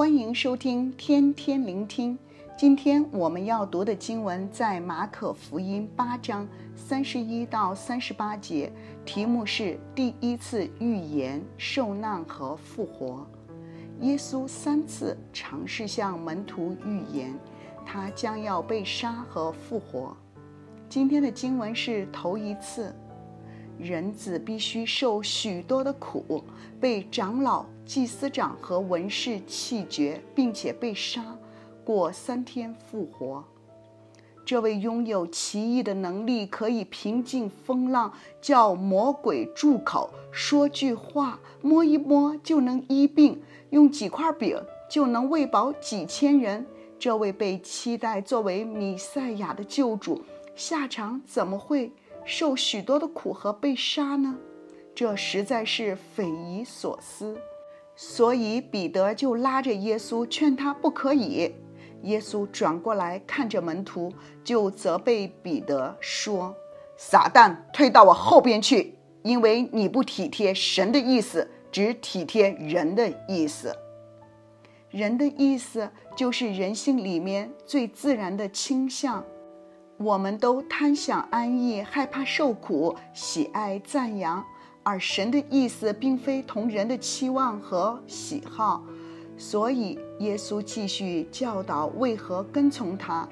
欢迎收听天天聆听。今天我们要读的经文在马可福音八章三十一到三十八节，题目是第一次预言受难和复活。耶稣三次尝试向门徒预言，他将要被杀和复活。今天的经文是头一次。人子必须受许多的苦，被长老、祭司长和文士弃绝，并且被杀，过三天复活。这位拥有奇异的能力，可以平静风浪，叫魔鬼住口，说句话，摸一摸就能医病，用几块饼就能喂饱几千人。这位被期待作为弥赛亚的救主，下场怎么会？受许多的苦和被杀呢？这实在是匪夷所思。所以彼得就拉着耶稣劝他不可以。耶稣转过来看着门徒，就责备彼得说：“撒旦，退到我后边去，因为你不体贴神的意思，只体贴人的意思。人的意思就是人性里面最自然的倾向。”我们都贪享安逸，害怕受苦，喜爱赞扬，而神的意思并非同人的期望和喜好，所以耶稣继续教导为何跟从他。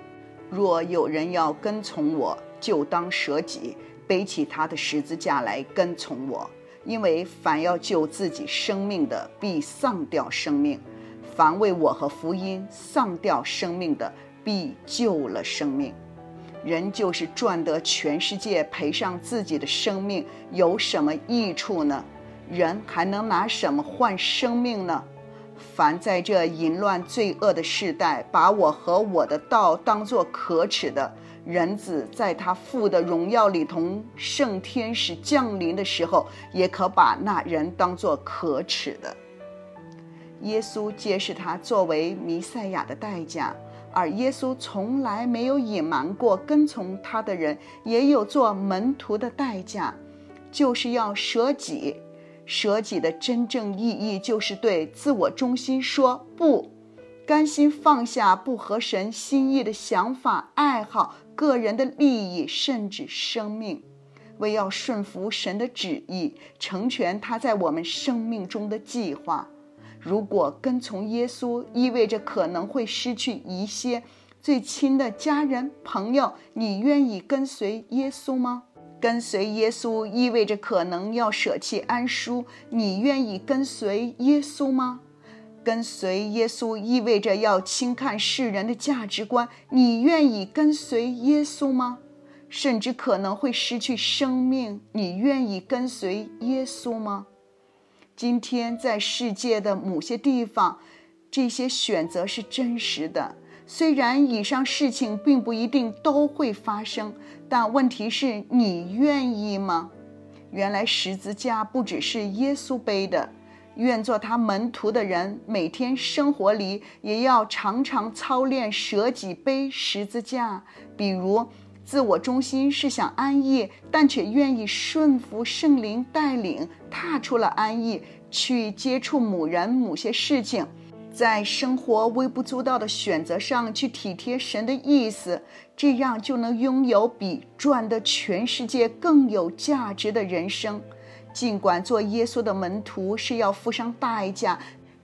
若有人要跟从我，就当舍己，背起他的十字架来跟从我。因为凡要救自己生命的，必丧掉生命；凡为我和福音丧掉生命的，必救了生命。人就是赚得全世界，赔上自己的生命，有什么益处呢？人还能拿什么换生命呢？凡在这淫乱罪恶的世代，把我和我的道当作可耻的，人子在他父的荣耀里同圣天使降临的时候，也可把那人当作可耻的。耶稣揭示他作为弥赛亚的代价。而耶稣从来没有隐瞒过，跟从他的人也有做门徒的代价，就是要舍己。舍己的真正意义就是对自我中心说不，甘心放下不合神心意的想法、爱好、个人的利益，甚至生命，为要顺服神的旨意，成全他在我们生命中的计划。如果跟从耶稣意味着可能会失去一些最亲的家人朋友，你愿意跟随耶稣吗？跟随耶稣意味着可能要舍弃安舒，你愿意跟随耶稣吗？跟随耶稣意味着要轻看世人的价值观，你愿意跟随耶稣吗？甚至可能会失去生命，你愿意跟随耶稣吗？今天在世界的某些地方，这些选择是真实的。虽然以上事情并不一定都会发生，但问题是你愿意吗？原来十字架不只是耶稣背的，愿做他门徒的人，每天生活里也要常常操练舍己背十字架。比如，自我中心是想安逸，但却愿意顺服圣灵带领，踏出了安逸，去接触某人、某些事情，在生活微不足道的选择上去体贴神的意思，这样就能拥有比赚得全世界更有价值的人生。尽管做耶稣的门徒是要付上代价，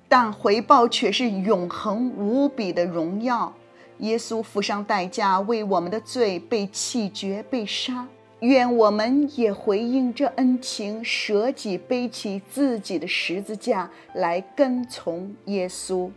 但回报却是永恒无比的荣耀。耶稣付上代价，为我们的罪被弃绝、被杀。愿我们也回应这恩情，舍己背起自己的十字架来跟从耶稣。